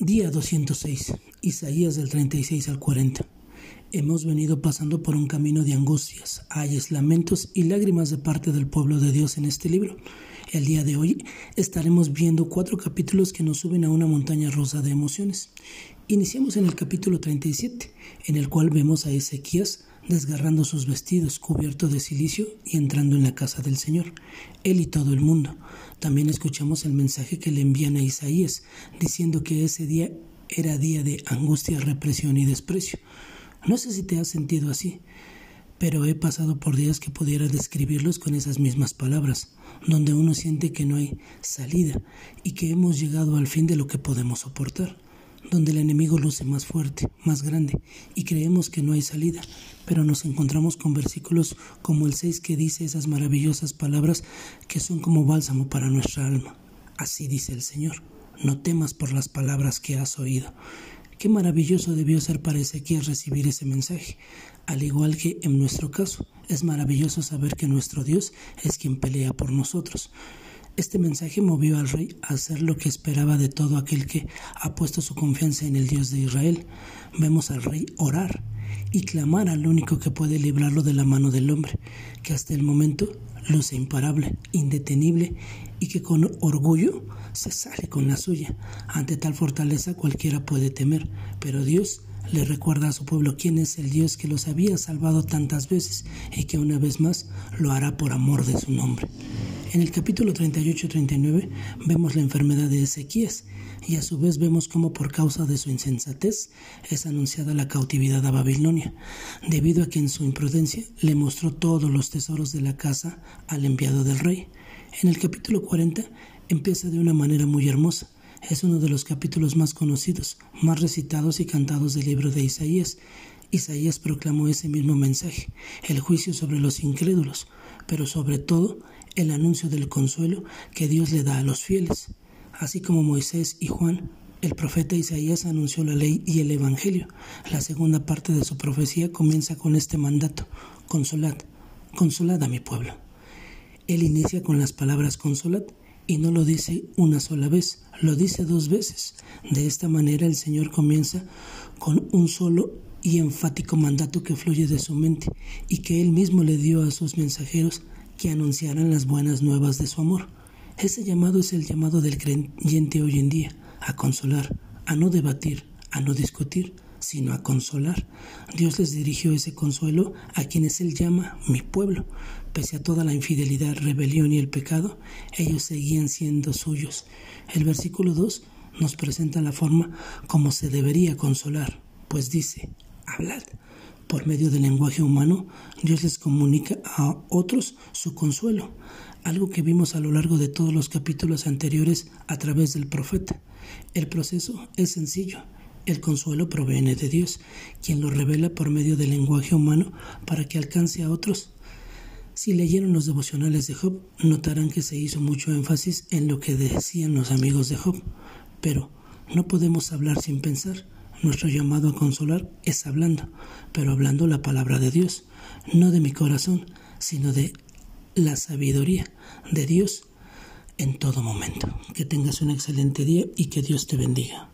Día 206, Isaías del 36 al 40. Hemos venido pasando por un camino de angustias, ayes, lamentos y lágrimas de parte del pueblo de Dios en este libro. El día de hoy estaremos viendo cuatro capítulos que nos suben a una montaña rosa de emociones. Iniciamos en el capítulo 37, en el cual vemos a Ezequías desgarrando sus vestidos, cubierto de silicio y entrando en la casa del Señor, él y todo el mundo. También escuchamos el mensaje que le envían a Isaías, diciendo que ese día era día de angustia, represión y desprecio. No sé si te has sentido así, pero he pasado por días que pudiera describirlos con esas mismas palabras, donde uno siente que no hay salida y que hemos llegado al fin de lo que podemos soportar donde el enemigo luce más fuerte, más grande, y creemos que no hay salida, pero nos encontramos con versículos como el 6 que dice esas maravillosas palabras que son como bálsamo para nuestra alma. Así dice el Señor, no temas por las palabras que has oído. Qué maravilloso debió ser para Ezequiel recibir ese mensaje, al igual que en nuestro caso, es maravilloso saber que nuestro Dios es quien pelea por nosotros. Este mensaje movió al rey a hacer lo que esperaba de todo aquel que ha puesto su confianza en el Dios de Israel. Vemos al rey orar y clamar al único que puede librarlo de la mano del hombre, que hasta el momento luce imparable, indetenible y que con orgullo se sale con la suya. Ante tal fortaleza cualquiera puede temer, pero Dios le recuerda a su pueblo quién es el Dios que los había salvado tantas veces y que una vez más lo hará por amor de su nombre. En el capítulo 38-39 vemos la enfermedad de Ezequías y a su vez vemos cómo por causa de su insensatez es anunciada la cautividad a Babilonia, debido a que en su imprudencia le mostró todos los tesoros de la casa al enviado del rey. En el capítulo 40 empieza de una manera muy hermosa. Es uno de los capítulos más conocidos, más recitados y cantados del libro de Isaías. Isaías proclamó ese mismo mensaje, el juicio sobre los incrédulos, pero sobre todo el anuncio del consuelo que Dios le da a los fieles. Así como Moisés y Juan, el profeta Isaías anunció la ley y el Evangelio. La segunda parte de su profecía comienza con este mandato, consolad, consolad a mi pueblo. Él inicia con las palabras consolad y no lo dice una sola vez, lo dice dos veces. De esta manera el Señor comienza con un solo y enfático mandato que fluye de su mente y que él mismo le dio a sus mensajeros que anunciaran las buenas nuevas de su amor. Ese llamado es el llamado del creyente hoy en día, a consolar, a no debatir, a no discutir, sino a consolar. Dios les dirigió ese consuelo a quienes Él llama mi pueblo. Pese a toda la infidelidad, rebelión y el pecado, ellos seguían siendo suyos. El versículo 2 nos presenta la forma como se debería consolar, pues dice, hablad, por medio del lenguaje humano, Dios les comunica a otros su consuelo, algo que vimos a lo largo de todos los capítulos anteriores a través del profeta. El proceso es sencillo. El consuelo proviene de Dios, quien lo revela por medio del lenguaje humano para que alcance a otros. Si leyeron los devocionales de Job, notarán que se hizo mucho énfasis en lo que decían los amigos de Job, pero no podemos hablar sin pensar. Nuestro llamado a consolar es hablando, pero hablando la palabra de Dios, no de mi corazón, sino de la sabiduría de Dios en todo momento. Que tengas un excelente día y que Dios te bendiga.